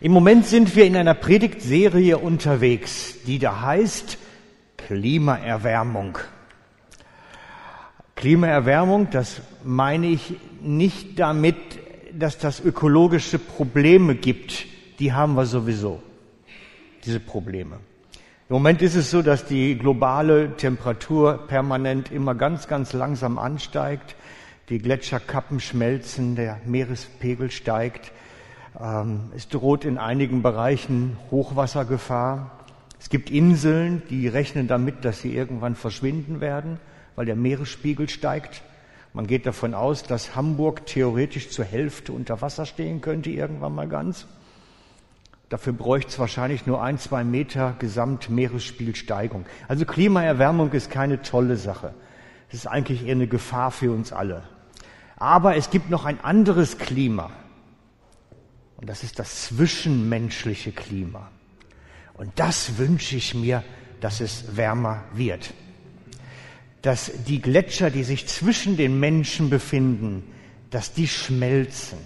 Im Moment sind wir in einer Predigtserie unterwegs, die da heißt Klimaerwärmung. Klimaerwärmung, das meine ich nicht damit, dass das ökologische Probleme gibt. Die haben wir sowieso, diese Probleme. Im Moment ist es so, dass die globale Temperatur permanent immer ganz, ganz langsam ansteigt. Die Gletscherkappen schmelzen, der Meerespegel steigt. Ähm, es droht in einigen Bereichen Hochwassergefahr. Es gibt Inseln, die rechnen damit, dass sie irgendwann verschwinden werden, weil der Meeresspiegel steigt. Man geht davon aus, dass Hamburg theoretisch zur Hälfte unter Wasser stehen könnte, irgendwann mal ganz. Dafür bräuchte es wahrscheinlich nur ein, zwei Meter Gesamtmeeresspiegelsteigung. Also Klimaerwärmung ist keine tolle Sache. Es ist eigentlich eher eine Gefahr für uns alle. Aber es gibt noch ein anderes Klima. Und das ist das zwischenmenschliche Klima. Und das wünsche ich mir, dass es wärmer wird. Dass die Gletscher, die sich zwischen den Menschen befinden, dass die schmelzen.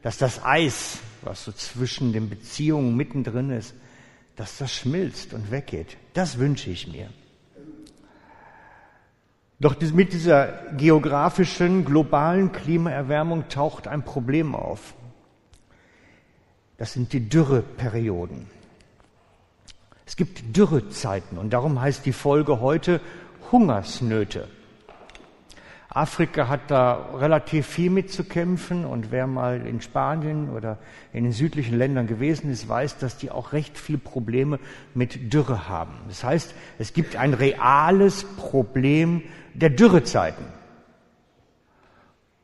Dass das Eis, was so zwischen den Beziehungen mittendrin ist, dass das schmilzt und weggeht. Das wünsche ich mir. Doch mit dieser geografischen, globalen Klimaerwärmung taucht ein Problem auf. Das sind die Dürreperioden. Es gibt Dürrezeiten und darum heißt die Folge heute Hungersnöte. Afrika hat da relativ viel mitzukämpfen und wer mal in Spanien oder in den südlichen Ländern gewesen ist, weiß, dass die auch recht viele Probleme mit Dürre haben. Das heißt, es gibt ein reales Problem der Dürrezeiten.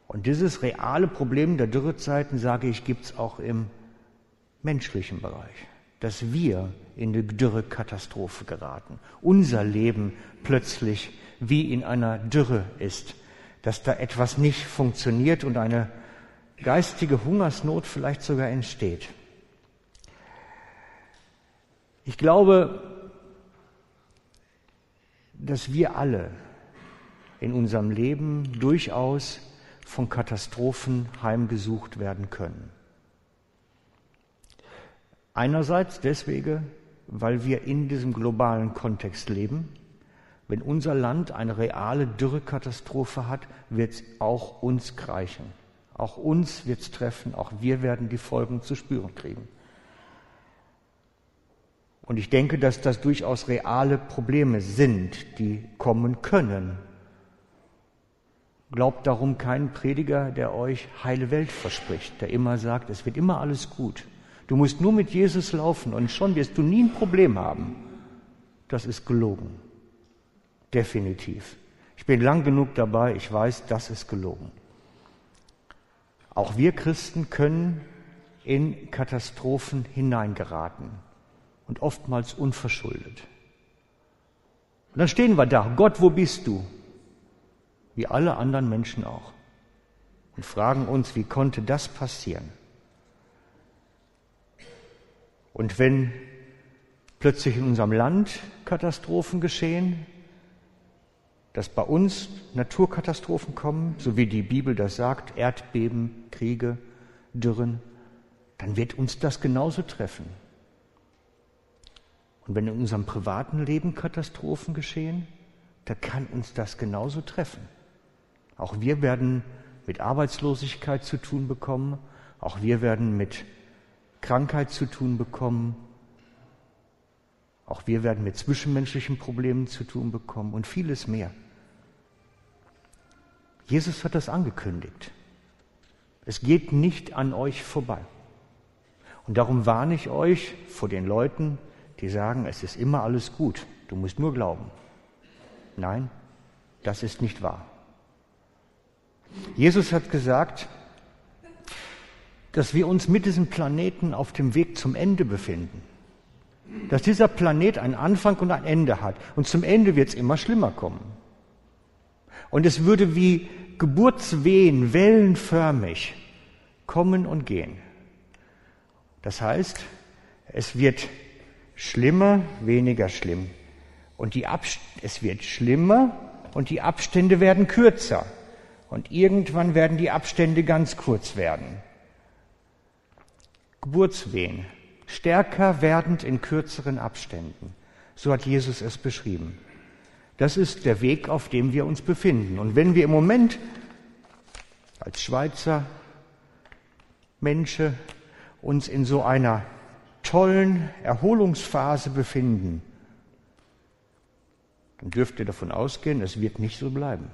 Und dieses reale Problem der Dürrezeiten, sage ich, gibt es auch im menschlichen Bereich, dass wir in eine Dürrekatastrophe geraten. Unser Leben plötzlich wie in einer Dürre ist, dass da etwas nicht funktioniert und eine geistige Hungersnot vielleicht sogar entsteht. Ich glaube, dass wir alle in unserem Leben durchaus von Katastrophen heimgesucht werden können. Einerseits deswegen, weil wir in diesem globalen Kontext leben. Wenn unser Land eine reale Dürrekatastrophe hat, wird es auch uns greifen. Auch uns wird es treffen, auch wir werden die Folgen zu spüren kriegen. Und ich denke, dass das durchaus reale Probleme sind, die kommen können. Glaubt darum keinen Prediger, der euch heile Welt verspricht, der immer sagt, es wird immer alles gut. Du musst nur mit Jesus laufen und schon wirst du nie ein Problem haben. Das ist gelogen. Definitiv. Ich bin lang genug dabei, ich weiß, das ist gelogen. Auch wir Christen können in Katastrophen hineingeraten und oftmals unverschuldet. Und dann stehen wir da, Gott, wo bist du? Wie alle anderen Menschen auch. Und fragen uns, wie konnte das passieren? Und wenn plötzlich in unserem Land Katastrophen geschehen, dass bei uns Naturkatastrophen kommen, so wie die Bibel das sagt, Erdbeben, Kriege, Dürren, dann wird uns das genauso treffen. Und wenn in unserem privaten Leben Katastrophen geschehen, dann kann uns das genauso treffen. Auch wir werden mit Arbeitslosigkeit zu tun bekommen, auch wir werden mit Krankheit zu tun bekommen. Auch wir werden mit zwischenmenschlichen Problemen zu tun bekommen und vieles mehr. Jesus hat das angekündigt. Es geht nicht an euch vorbei. Und darum warne ich euch vor den Leuten, die sagen, es ist immer alles gut, du musst nur glauben. Nein, das ist nicht wahr. Jesus hat gesagt, dass wir uns mit diesem Planeten auf dem Weg zum Ende befinden. Dass dieser Planet einen Anfang und ein Ende hat. Und zum Ende wird es immer schlimmer kommen. Und es würde wie Geburtswehen wellenförmig kommen und gehen. Das heißt, es wird schlimmer, weniger schlimm. Und die Abst es wird schlimmer und die Abstände werden kürzer. Und irgendwann werden die Abstände ganz kurz werden. Geburtswehen, stärker werdend in kürzeren Abständen. So hat Jesus es beschrieben. Das ist der Weg, auf dem wir uns befinden. Und wenn wir im Moment als Schweizer Menschen uns in so einer tollen Erholungsphase befinden, dann dürft ihr davon ausgehen, es wird nicht so bleiben.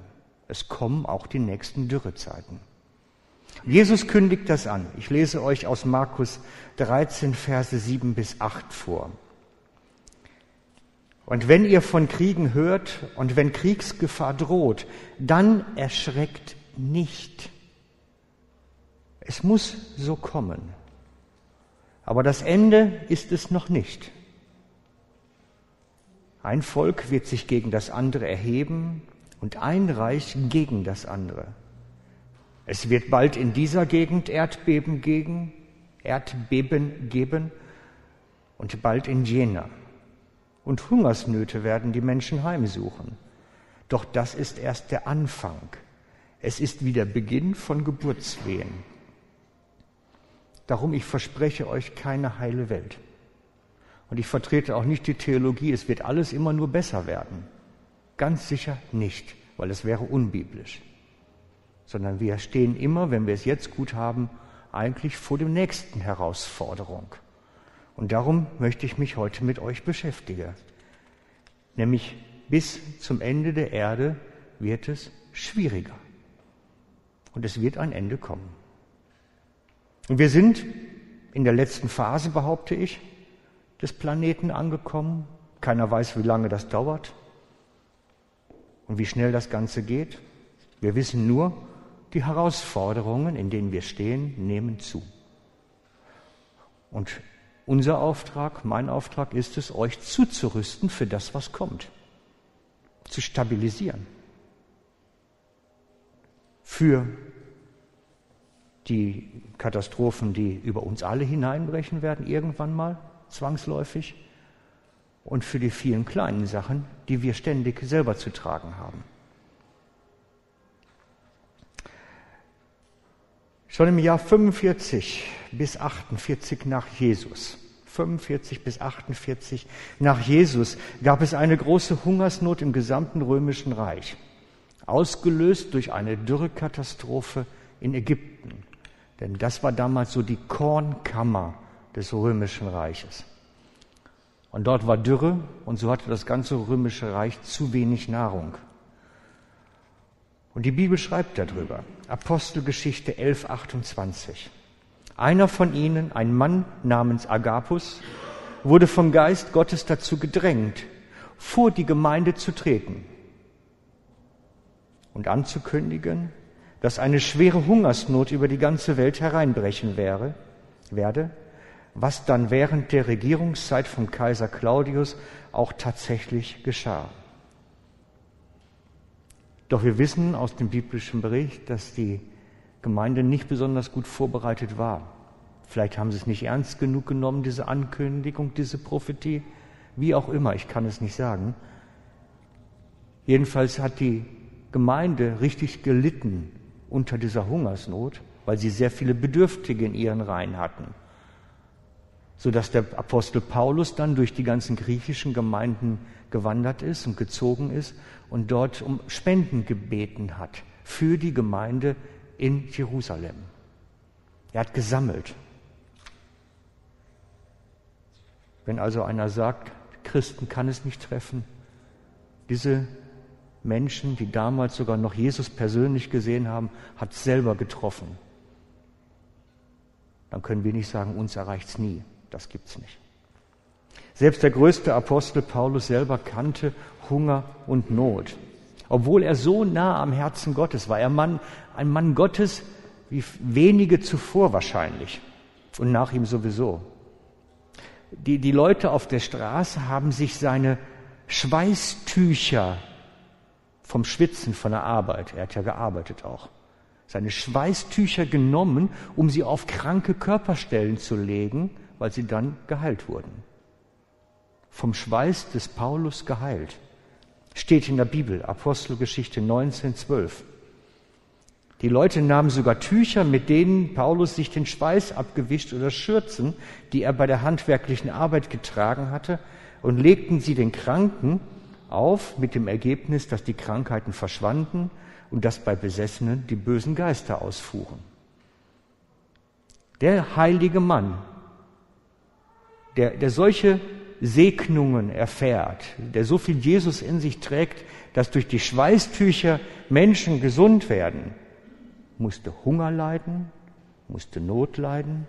Es kommen auch die nächsten Dürrezeiten. Jesus kündigt das an. Ich lese euch aus Markus 13, Verse 7 bis 8 vor. Und wenn ihr von Kriegen hört und wenn Kriegsgefahr droht, dann erschreckt nicht. Es muss so kommen. Aber das Ende ist es noch nicht. Ein Volk wird sich gegen das andere erheben und ein Reich gegen das andere. Es wird bald in dieser Gegend Erdbeben gegen, Erdbeben geben und bald in Jena und Hungersnöte werden die Menschen heimsuchen. Doch das ist erst der Anfang. Es ist wie der Beginn von Geburtswehen. Darum, ich verspreche euch keine heile Welt. Und ich vertrete auch nicht die Theologie, es wird alles immer nur besser werden. Ganz sicher nicht, weil es wäre unbiblisch. Sondern wir stehen immer, wenn wir es jetzt gut haben, eigentlich vor der nächsten Herausforderung. Und darum möchte ich mich heute mit euch beschäftigen. Nämlich bis zum Ende der Erde wird es schwieriger. Und es wird ein Ende kommen. Und wir sind in der letzten Phase, behaupte ich, des Planeten angekommen. Keiner weiß, wie lange das dauert und wie schnell das Ganze geht. Wir wissen nur, die Herausforderungen, in denen wir stehen, nehmen zu. Und unser Auftrag, mein Auftrag ist es, euch zuzurüsten für das, was kommt. Zu stabilisieren. Für die Katastrophen, die über uns alle hineinbrechen werden, irgendwann mal, zwangsläufig. Und für die vielen kleinen Sachen, die wir ständig selber zu tragen haben. Schon im Jahr 45 bis 48 nach Jesus 45 bis 48 nach Jesus gab es eine große Hungersnot im gesamten römischen Reich, ausgelöst durch eine Dürrekatastrophe in Ägypten. Denn das war damals so die Kornkammer des römischen Reiches. Und dort war Dürre und so hatte das ganze römische Reich zu wenig Nahrung. Und die Bibel schreibt darüber. Apostelgeschichte 11, 28. Einer von ihnen, ein Mann namens Agapus, wurde vom Geist Gottes dazu gedrängt, vor die Gemeinde zu treten und anzukündigen, dass eine schwere Hungersnot über die ganze Welt hereinbrechen wäre, werde, was dann während der Regierungszeit vom Kaiser Claudius auch tatsächlich geschah. Doch wir wissen aus dem biblischen Bericht, dass die Gemeinde nicht besonders gut vorbereitet war. Vielleicht haben sie es nicht ernst genug genommen, diese Ankündigung, diese Prophetie. Wie auch immer, ich kann es nicht sagen. Jedenfalls hat die Gemeinde richtig gelitten unter dieser Hungersnot, weil sie sehr viele Bedürftige in ihren Reihen hatten. Sodass der Apostel Paulus dann durch die ganzen griechischen Gemeinden gewandert ist und gezogen ist und dort um Spenden gebeten hat für die Gemeinde in Jerusalem. Er hat gesammelt. Wenn also einer sagt, Christen kann es nicht treffen, diese Menschen, die damals sogar noch Jesus persönlich gesehen haben, hat selber getroffen. Dann können wir nicht sagen, uns erreicht es nie. Das gibt es nicht. Selbst der größte Apostel Paulus selber kannte Hunger und Not. Obwohl er so nah am Herzen Gottes war. Er Mann, ein Mann Gottes wie wenige zuvor wahrscheinlich. Und nach ihm sowieso. Die, die Leute auf der Straße haben sich seine Schweißtücher vom Schwitzen von der Arbeit, er hat ja gearbeitet auch, seine Schweißtücher genommen, um sie auf kranke Körperstellen zu legen, weil sie dann geheilt wurden. Vom Schweiß des Paulus geheilt. Steht in der Bibel, Apostelgeschichte 19, 12. Die Leute nahmen sogar Tücher, mit denen Paulus sich den Schweiß abgewischt oder Schürzen, die er bei der handwerklichen Arbeit getragen hatte, und legten sie den Kranken auf mit dem Ergebnis, dass die Krankheiten verschwanden und dass bei Besessenen die bösen Geister ausfuhren. Der heilige Mann, der, der solche Segnungen erfährt, der so viel Jesus in sich trägt, dass durch die Schweißtücher Menschen gesund werden, musste Hunger leiden, musste Not leiden.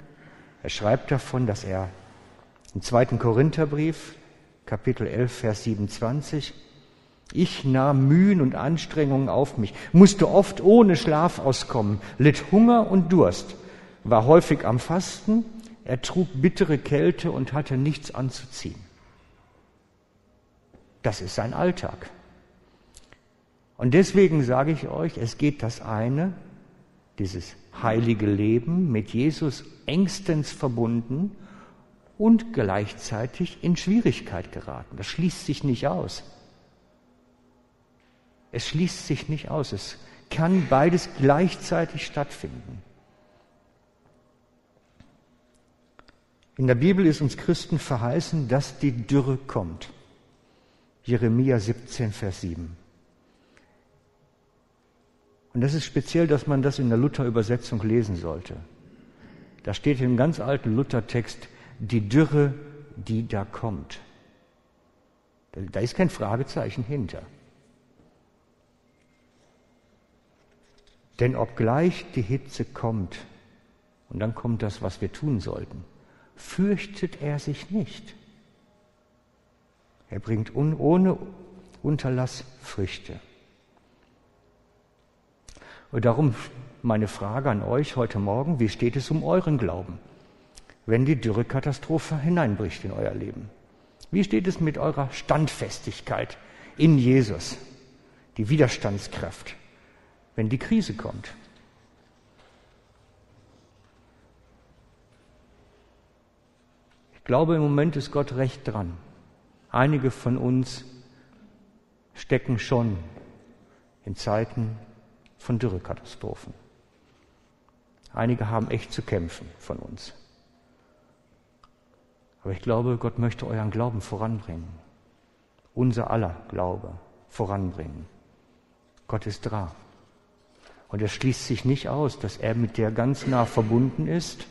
Er schreibt davon, dass er im zweiten Korintherbrief, Kapitel 11, Vers 27, ich nahm Mühen und Anstrengungen auf mich, musste oft ohne Schlaf auskommen, litt Hunger und Durst, war häufig am Fasten, er trug bittere Kälte und hatte nichts anzuziehen. Das ist sein Alltag. Und deswegen sage ich euch, es geht das eine dieses heilige Leben mit Jesus engstens verbunden und gleichzeitig in Schwierigkeit geraten. Das schließt sich nicht aus. Es schließt sich nicht aus. Es kann beides gleichzeitig stattfinden. In der Bibel ist uns Christen verheißen, dass die Dürre kommt. Jeremia 17, Vers 7. Und das ist speziell, dass man das in der Luther-Übersetzung lesen sollte. Da steht im ganz alten Luther-Text die Dürre, die da kommt. Da ist kein Fragezeichen hinter. Denn obgleich die Hitze kommt, und dann kommt das, was wir tun sollten, fürchtet er sich nicht. Er bringt un ohne Unterlass Früchte. Und darum meine Frage an euch heute Morgen, wie steht es um euren Glauben, wenn die Dürrekatastrophe hineinbricht in euer Leben? Wie steht es mit eurer Standfestigkeit in Jesus, die Widerstandskraft, wenn die Krise kommt? Ich glaube, im Moment ist Gott recht dran. Einige von uns stecken schon in Zeiten von Dürrekatastrophen. Einige haben echt zu kämpfen von uns. Aber ich glaube, Gott möchte euren Glauben voranbringen. Unser aller Glaube voranbringen. Gott ist da. Und er schließt sich nicht aus, dass er mit dir ganz nah verbunden ist,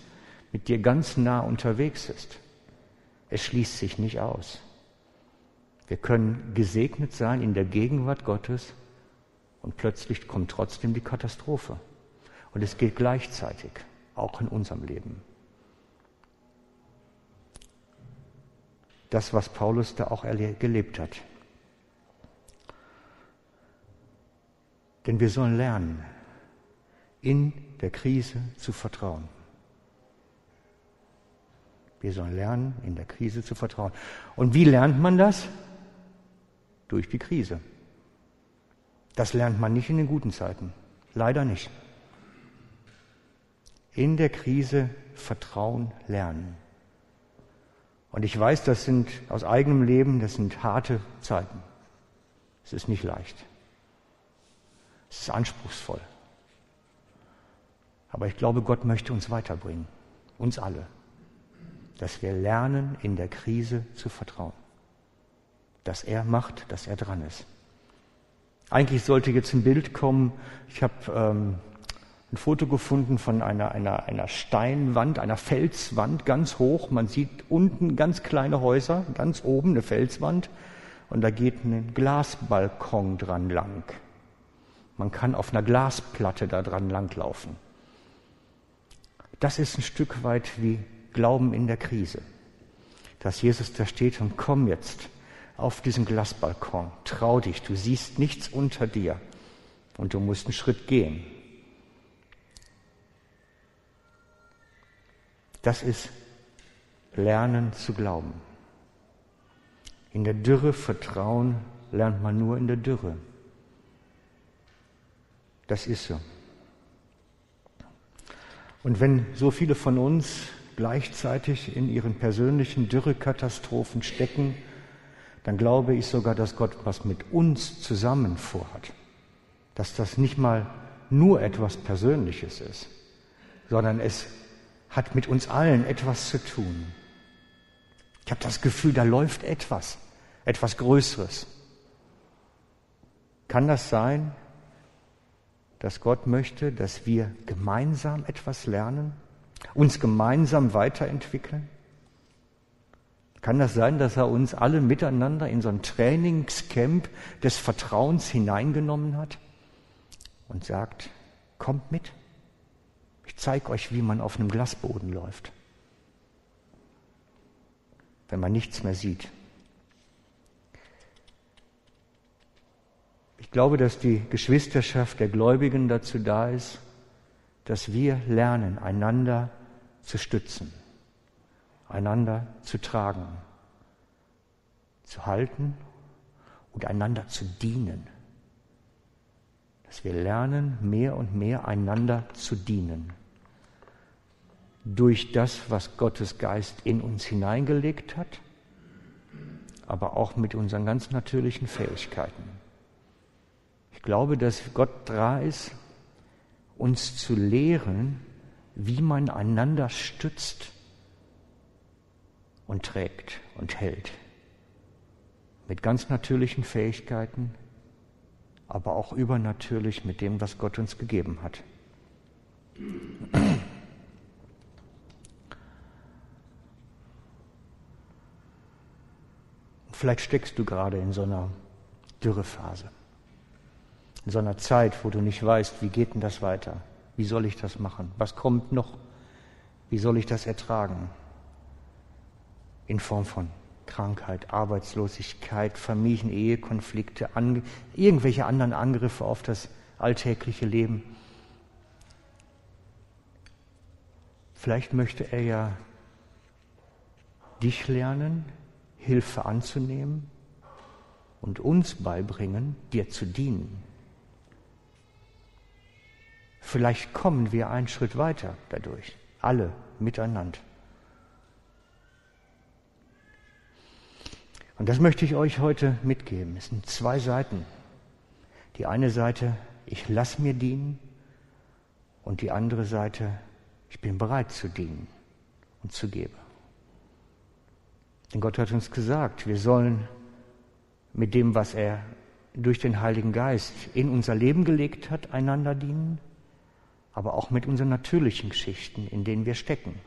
mit dir ganz nah unterwegs ist. Es schließt sich nicht aus. Wir können gesegnet sein in der Gegenwart Gottes und plötzlich kommt trotzdem die Katastrophe. Und es geht gleichzeitig, auch in unserem Leben. Das, was Paulus da auch gelebt hat. Denn wir sollen lernen, in der Krise zu vertrauen. Wir sollen lernen, in der Krise zu vertrauen. Und wie lernt man das? Durch die Krise. Das lernt man nicht in den guten Zeiten. Leider nicht. In der Krise Vertrauen lernen. Und ich weiß, das sind aus eigenem Leben, das sind harte Zeiten. Es ist nicht leicht. Es ist anspruchsvoll. Aber ich glaube, Gott möchte uns weiterbringen. Uns alle. Dass wir lernen, in der Krise zu vertrauen. Dass er macht, dass er dran ist. Eigentlich sollte jetzt ein Bild kommen. Ich habe ähm, ein Foto gefunden von einer, einer, einer Steinwand, einer Felswand ganz hoch. Man sieht unten ganz kleine Häuser, ganz oben eine Felswand und da geht ein Glasbalkon dran lang. Man kann auf einer Glasplatte da dran langlaufen. Das ist ein Stück weit wie Glauben in der Krise. Dass Jesus da steht und komm jetzt, auf diesem Glasbalkon. Trau dich, du siehst nichts unter dir und du musst einen Schritt gehen. Das ist Lernen zu glauben. In der Dürre vertrauen lernt man nur in der Dürre. Das ist so. Und wenn so viele von uns gleichzeitig in ihren persönlichen Dürrekatastrophen stecken, dann glaube ich sogar, dass Gott was mit uns zusammen vorhat. Dass das nicht mal nur etwas Persönliches ist, sondern es hat mit uns allen etwas zu tun. Ich habe das Gefühl, da läuft etwas, etwas Größeres. Kann das sein, dass Gott möchte, dass wir gemeinsam etwas lernen, uns gemeinsam weiterentwickeln? Kann das sein, dass er uns alle miteinander in so ein Trainingscamp des Vertrauens hineingenommen hat und sagt, kommt mit, ich zeige euch, wie man auf einem Glasboden läuft, wenn man nichts mehr sieht. Ich glaube, dass die Geschwisterschaft der Gläubigen dazu da ist, dass wir lernen, einander zu stützen einander zu tragen, zu halten und einander zu dienen. Dass wir lernen, mehr und mehr einander zu dienen. Durch das, was Gottes Geist in uns hineingelegt hat, aber auch mit unseren ganz natürlichen Fähigkeiten. Ich glaube, dass Gott dran ist, uns zu lehren, wie man einander stützt und trägt und hält. Mit ganz natürlichen Fähigkeiten, aber auch übernatürlich mit dem, was Gott uns gegeben hat. Vielleicht steckst du gerade in so einer Dürrephase, in so einer Zeit, wo du nicht weißt, wie geht denn das weiter? Wie soll ich das machen? Was kommt noch? Wie soll ich das ertragen? in Form von Krankheit, Arbeitslosigkeit, Familien, Ehekonflikte, an, irgendwelche anderen Angriffe auf das alltägliche Leben. Vielleicht möchte er ja dich lernen, Hilfe anzunehmen und uns beibringen, dir zu dienen. Vielleicht kommen wir einen Schritt weiter dadurch, alle miteinander. Und das möchte ich euch heute mitgeben. Es sind zwei Seiten. Die eine Seite, ich lass mir dienen und die andere Seite, ich bin bereit zu dienen und zu geben. Denn Gott hat uns gesagt, wir sollen mit dem, was er durch den Heiligen Geist in unser Leben gelegt hat, einander dienen, aber auch mit unseren natürlichen Geschichten, in denen wir stecken.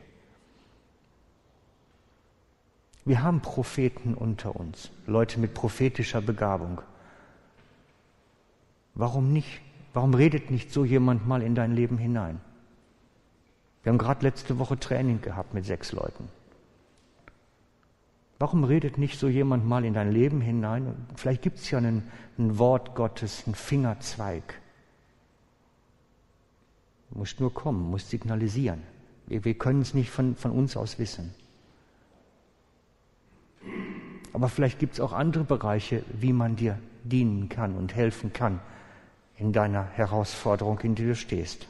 Wir haben Propheten unter uns, Leute mit prophetischer Begabung. Warum nicht? Warum redet nicht so jemand mal in dein Leben hinein? Wir haben gerade letzte Woche Training gehabt mit sechs Leuten. Warum redet nicht so jemand mal in dein Leben hinein? Vielleicht gibt es ja ein, Wort Gottes, einen Fingerzweig. Du musst nur kommen, musst signalisieren. Wir, wir können es nicht von, von uns aus wissen. Aber vielleicht gibt es auch andere Bereiche, wie man dir dienen kann und helfen kann in deiner Herausforderung, in der du stehst.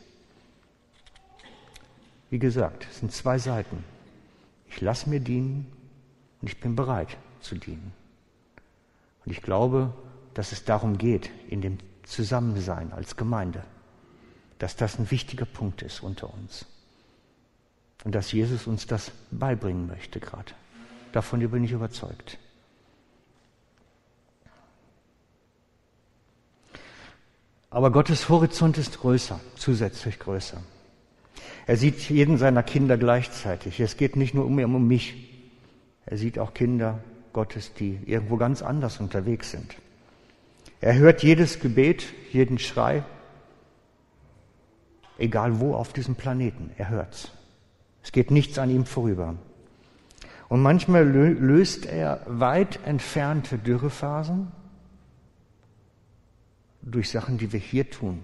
Wie gesagt, es sind zwei Seiten. Ich lasse mir dienen und ich bin bereit zu dienen. Und ich glaube, dass es darum geht, in dem Zusammensein als Gemeinde, dass das ein wichtiger Punkt ist unter uns. Und dass Jesus uns das beibringen möchte gerade. Davon bin ich überzeugt. Aber Gottes Horizont ist größer, zusätzlich größer. Er sieht jeden seiner Kinder gleichzeitig. Es geht nicht nur um, um mich. Er sieht auch Kinder Gottes, die irgendwo ganz anders unterwegs sind. Er hört jedes Gebet, jeden Schrei, egal wo auf diesem Planeten. Er hört's. Es geht nichts an ihm vorüber. Und manchmal löst er weit entfernte Dürrephasen durch Sachen, die wir hier tun.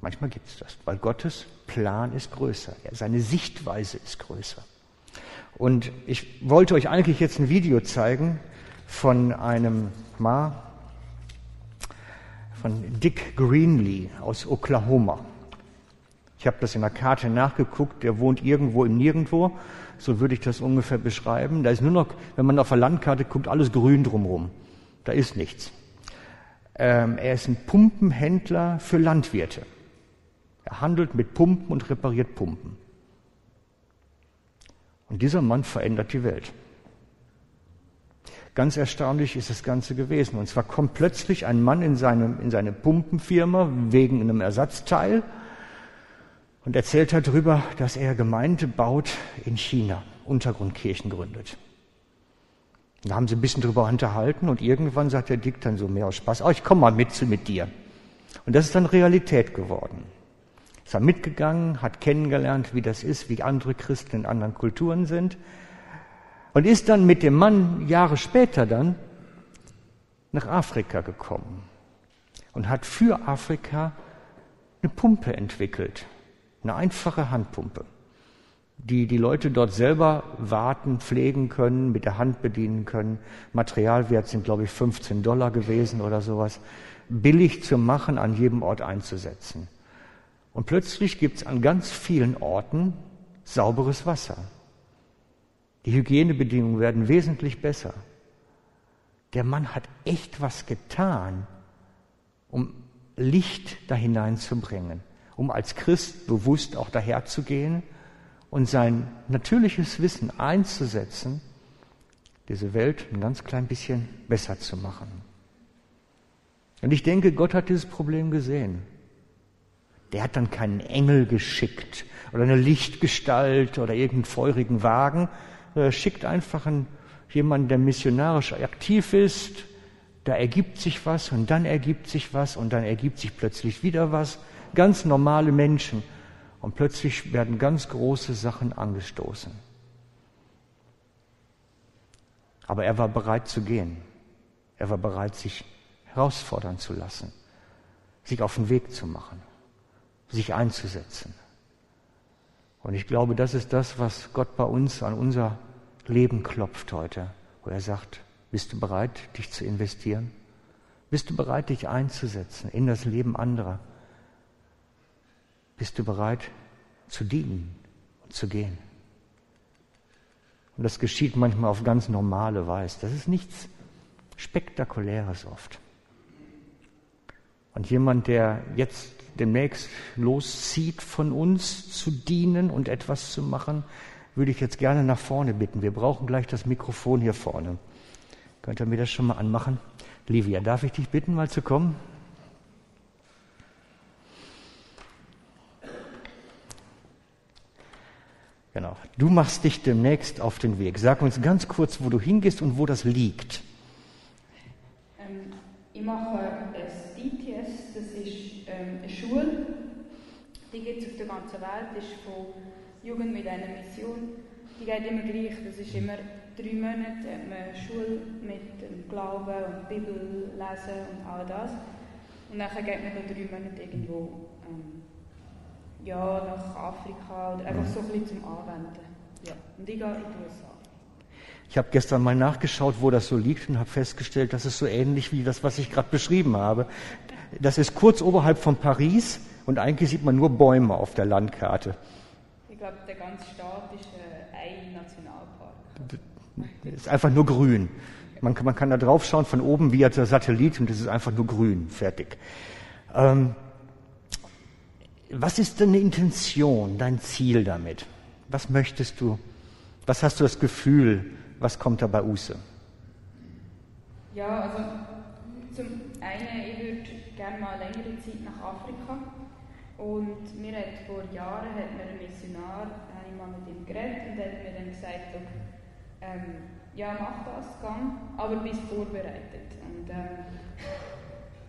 Manchmal gibt es das, weil Gottes Plan ist größer, seine Sichtweise ist größer. Und ich wollte euch eigentlich jetzt ein Video zeigen von einem Ma, von Dick Greenlee aus Oklahoma. Ich habe das in der Karte nachgeguckt, der wohnt irgendwo im Nirgendwo, so würde ich das ungefähr beschreiben. Da ist nur noch, wenn man auf der Landkarte guckt, alles grün drumherum. Da ist nichts. Ähm, er ist ein Pumpenhändler für Landwirte. Er handelt mit Pumpen und repariert Pumpen. Und dieser Mann verändert die Welt. Ganz erstaunlich ist das Ganze gewesen. Und zwar kommt plötzlich ein Mann in seine, in seine Pumpenfirma wegen einem Ersatzteil und erzählt darüber, dass er Gemeinde baut in China, Untergrundkirchen gründet. Da haben sie ein bisschen drüber unterhalten und irgendwann sagt der Dick dann so mehr aus Spaß, oh, ich komme mal mit, mit dir. Und das ist dann Realität geworden. Ist er mitgegangen, hat kennengelernt, wie das ist, wie andere Christen in anderen Kulturen sind und ist dann mit dem Mann Jahre später dann nach Afrika gekommen und hat für Afrika eine Pumpe entwickelt, eine einfache Handpumpe die die Leute dort selber warten, pflegen können, mit der Hand bedienen können. Materialwert sind, glaube ich, 15 Dollar gewesen oder sowas. Billig zu machen, an jedem Ort einzusetzen. Und plötzlich gibt es an ganz vielen Orten sauberes Wasser. Die Hygienebedingungen werden wesentlich besser. Der Mann hat echt was getan, um Licht da hineinzubringen, um als Christ bewusst auch daherzugehen und sein natürliches Wissen einzusetzen, diese Welt ein ganz klein bisschen besser zu machen. Und ich denke, Gott hat dieses Problem gesehen. Der hat dann keinen Engel geschickt oder eine Lichtgestalt oder irgendeinen feurigen Wagen. Er schickt einfach einen, jemanden, der missionarisch aktiv ist. Da ergibt sich was und dann ergibt sich was und dann ergibt sich plötzlich wieder was. Ganz normale Menschen. Und plötzlich werden ganz große Sachen angestoßen. Aber er war bereit zu gehen. Er war bereit, sich herausfordern zu lassen, sich auf den Weg zu machen, sich einzusetzen. Und ich glaube, das ist das, was Gott bei uns an unser Leben klopft heute, wo er sagt, bist du bereit, dich zu investieren? Bist du bereit, dich einzusetzen in das Leben anderer? Bist du bereit zu dienen und zu gehen? Und das geschieht manchmal auf ganz normale Weise. Das ist nichts Spektakuläres oft. Und jemand, der jetzt demnächst loszieht von uns zu dienen und etwas zu machen, würde ich jetzt gerne nach vorne bitten. Wir brauchen gleich das Mikrofon hier vorne. Könnt ihr mir das schon mal anmachen? Livia, darf ich dich bitten, mal zu kommen? Genau. Du machst dich demnächst auf den Weg. Sag uns ganz kurz, wo du hingehst und wo das liegt. Ähm, ich mache ein DTS, das ist ähm, eine Schule, die gibt es auf der ganzen Welt, das ist von Jugend mit einer Mission. Die geht immer gleich, das ist immer drei Monate eine Schule mit dem Glauben und Bibel lesen und all das. Und dann geht man dann drei Monate irgendwo ähm, ja, nach Afrika oder einfach so ein bisschen zum Anwenden. Ja. Und ich gehe in die USA. Ich habe gestern mal nachgeschaut, wo das so liegt und habe festgestellt, das ist so ähnlich wie das, was ich gerade beschrieben habe. Das ist kurz oberhalb von Paris und eigentlich sieht man nur Bäume auf der Landkarte. Ich glaube, der ganze Staat ist äh, ein Nationalpark. Ist einfach nur grün. Man kann, man kann da drauf schauen von oben wie der Satellit und es ist einfach nur grün. Fertig. Ähm, was ist deine Intention, dein Ziel damit? Was möchtest du? Was hast du das Gefühl? Was kommt da bei Use? Ja, also zum einen, ich würde gerne mal längere Zeit nach Afrika. Und mir hat vor Jahren hat mir ein Missionar, habe ich mal mit ihm geredet und hat mir dann gesagt, okay, ähm, ja, mach das, gang, aber bist vorbereitet. Und ähm,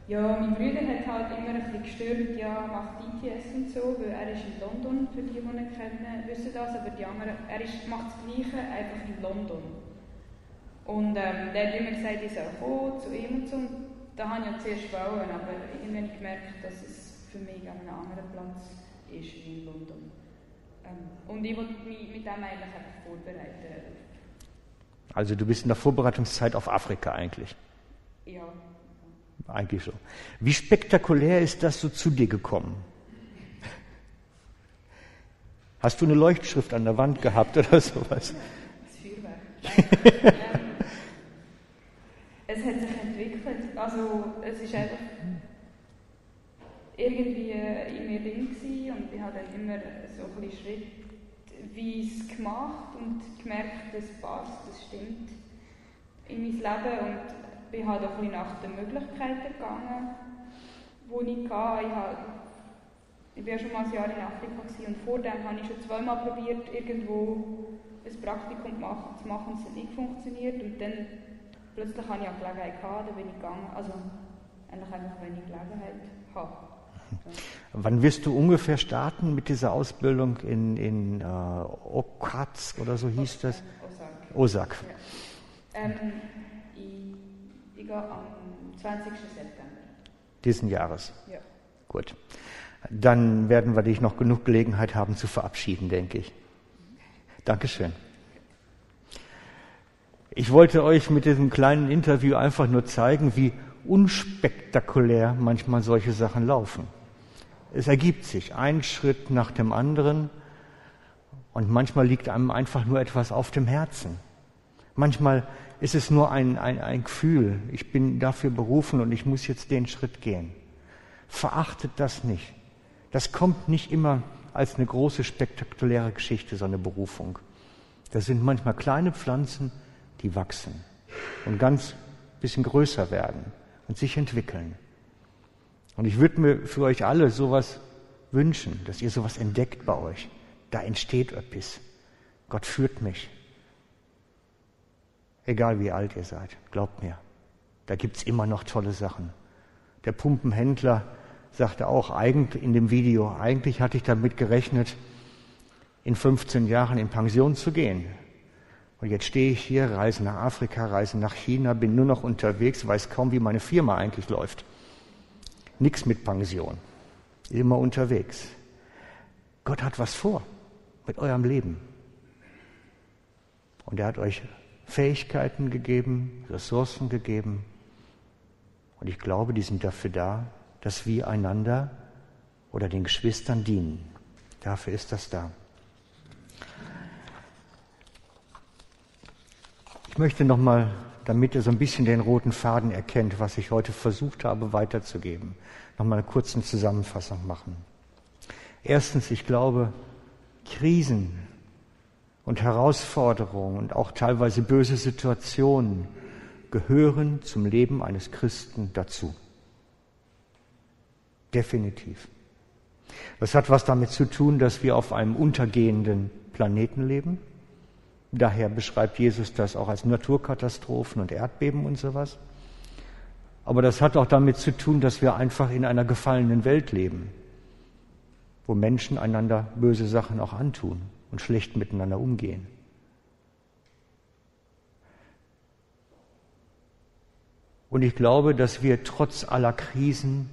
ja, mein Bruder hat halt immer ein bisschen gestört, ja, macht DTS und so, weil er ist in London, für die, die ihn kennen, wissen das, aber die anderen, er ist, macht das Gleiche, einfach in London. Und ähm, der hat immer gesagt, ich soll kommen zu ihm und so, da habe ich ja zuerst wollen, aber irgendwann gemerkt, dass es für mich an einem anderen Platz ist wie in London. Ähm, und ich wollte mich mit dem eigentlich einfach vorbereiten. Also du bist in der Vorbereitungszeit auf Afrika eigentlich? Ja. Eigentlich so. Wie spektakulär ist das so zu dir gekommen? Hast du eine Leuchtschrift an der Wand gehabt oder sowas? Das Feuerwerk. ähm, es es hat sich entwickelt. Also es ist einfach irgendwie in mir drin gewesen und ich habe dann immer so ein bisschen schrittweise gemacht und gemerkt, das passt, das stimmt in mein Leben und bin halt auch ein bisschen nach den Möglichkeiten gegangen, die ich hatte. Ich, habe, ich war schon mal ein Jahr in Afrika und vor dem habe ich schon zweimal probiert, irgendwo ein Praktikum zu machen und es hat nicht funktioniert und dann plötzlich hatte ich eine Gelegenheit, gehabt, dann bin ich gegangen. Also eigentlich einfach, wenn ich Gelegenheit habe. Wann wirst du ungefähr starten mit dieser Ausbildung in, in äh, Okatsk oder so hieß das? Osak. Osak. Ja. Ähm, ich, ich gehe am 20. September. Diesen Jahres. Ja. Gut. Dann werden wir dich noch genug Gelegenheit haben zu verabschieden, denke ich. Dankeschön. Ich wollte euch mit diesem kleinen Interview einfach nur zeigen, wie unspektakulär manchmal solche Sachen laufen. Es ergibt sich ein Schritt nach dem anderen und manchmal liegt einem einfach nur etwas auf dem Herzen. Manchmal ist es nur ein, ein, ein Gefühl, ich bin dafür berufen und ich muss jetzt den Schritt gehen. Verachtet das nicht. Das kommt nicht immer als eine große spektakuläre Geschichte, so eine Berufung. Das sind manchmal kleine Pflanzen, die wachsen und ganz bisschen größer werden und sich entwickeln. Und ich würde mir für euch alle sowas wünschen, dass ihr sowas entdeckt bei euch. Da entsteht etwas. Gott führt mich. Egal wie alt ihr seid, glaubt mir. Da gibt's immer noch tolle Sachen. Der Pumpenhändler sagte auch eigentlich in dem Video, eigentlich hatte ich damit gerechnet, in 15 Jahren in Pension zu gehen. Und jetzt stehe ich hier, reise nach Afrika, reise nach China, bin nur noch unterwegs, weiß kaum, wie meine Firma eigentlich läuft. Nichts mit Pension. Immer unterwegs. Gott hat was vor mit eurem Leben. Und er hat euch Fähigkeiten gegeben, Ressourcen gegeben. Und ich glaube, die sind dafür da, dass wir einander oder den Geschwistern dienen. Dafür ist das da. Ich möchte nochmal, damit ihr so ein bisschen den roten Faden erkennt, was ich heute versucht habe weiterzugeben, nochmal eine kurze Zusammenfassung machen. Erstens, ich glaube, Krisen und Herausforderungen und auch teilweise böse Situationen gehören zum Leben eines Christen dazu. Definitiv. Das hat was damit zu tun, dass wir auf einem untergehenden Planeten leben. Daher beschreibt Jesus das auch als Naturkatastrophen und Erdbeben und sowas. Aber das hat auch damit zu tun, dass wir einfach in einer gefallenen Welt leben, wo Menschen einander böse Sachen auch antun und schlecht miteinander umgehen. Und ich glaube, dass wir trotz aller Krisen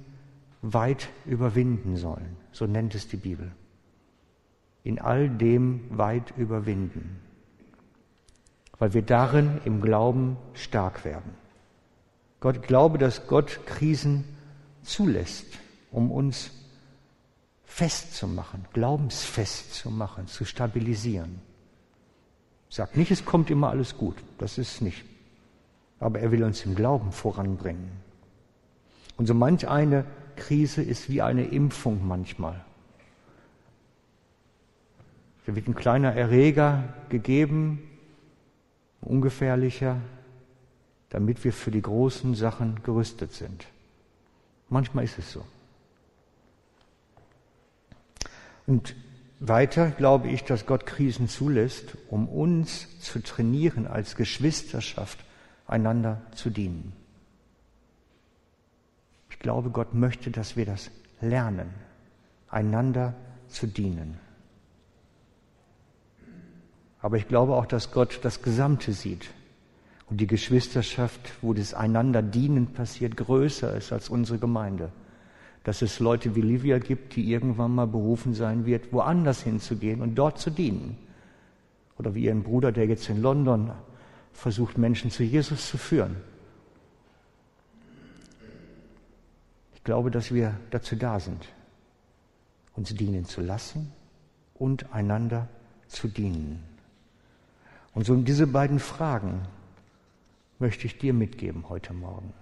weit überwinden sollen. So nennt es die Bibel. In all dem weit überwinden weil wir darin im Glauben stark werden. Gott glaube, dass Gott Krisen zulässt, um uns festzumachen, glaubensfest zu machen, zu stabilisieren. Sagt nicht, es kommt immer alles gut, das ist nicht. Aber er will uns im Glauben voranbringen. Und so manch eine Krise ist wie eine Impfung manchmal. Da wird ein kleiner Erreger gegeben, ungefährlicher, damit wir für die großen Sachen gerüstet sind. Manchmal ist es so. Und weiter glaube ich, dass Gott Krisen zulässt, um uns zu trainieren, als Geschwisterschaft einander zu dienen. Ich glaube, Gott möchte, dass wir das lernen, einander zu dienen. Aber ich glaube auch, dass Gott das Gesamte sieht. Und die Geschwisterschaft, wo das einander dienen passiert, größer ist als unsere Gemeinde. Dass es Leute wie Livia gibt, die irgendwann mal berufen sein wird, woanders hinzugehen und dort zu dienen. Oder wie ihren Bruder, der jetzt in London versucht, Menschen zu Jesus zu führen. Ich glaube, dass wir dazu da sind, uns dienen zu lassen und einander zu dienen. Und so diese beiden Fragen, möchte ich dir mitgeben heute Morgen.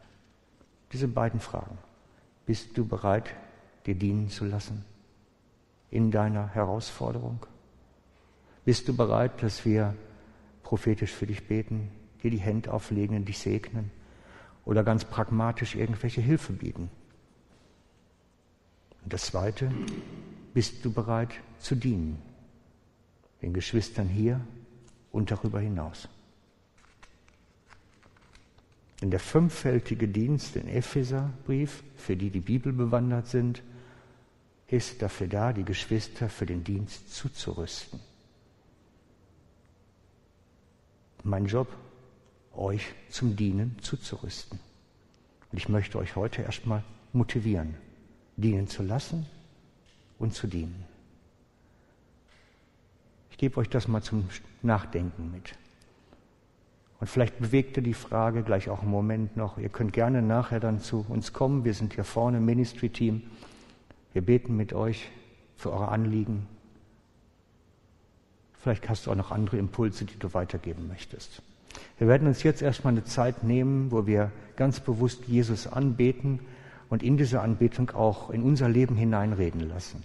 Diese beiden Fragen. Bist du bereit, dir dienen zu lassen in deiner Herausforderung? Bist du bereit, dass wir prophetisch für dich beten, dir die Hände auflegen und dich segnen oder ganz pragmatisch irgendwelche Hilfe bieten? Und das Zweite, bist du bereit zu dienen? Den Geschwistern hier und darüber hinaus. Denn der fünffältige Dienst in Epheserbrief, für die die Bibel bewandert sind, ist dafür da, die Geschwister für den Dienst zuzurüsten. Mein Job, euch zum Dienen zuzurüsten. Und ich möchte euch heute erstmal motivieren, dienen zu lassen und zu dienen. Ich gebe euch das mal zum Nachdenken mit. Und vielleicht bewegte die Frage gleich auch einen Moment noch. Ihr könnt gerne nachher dann zu uns kommen. Wir sind hier vorne, Ministry-Team. Wir beten mit euch für eure Anliegen. Vielleicht hast du auch noch andere Impulse, die du weitergeben möchtest. Wir werden uns jetzt erstmal eine Zeit nehmen, wo wir ganz bewusst Jesus anbeten und in diese Anbetung auch in unser Leben hineinreden lassen.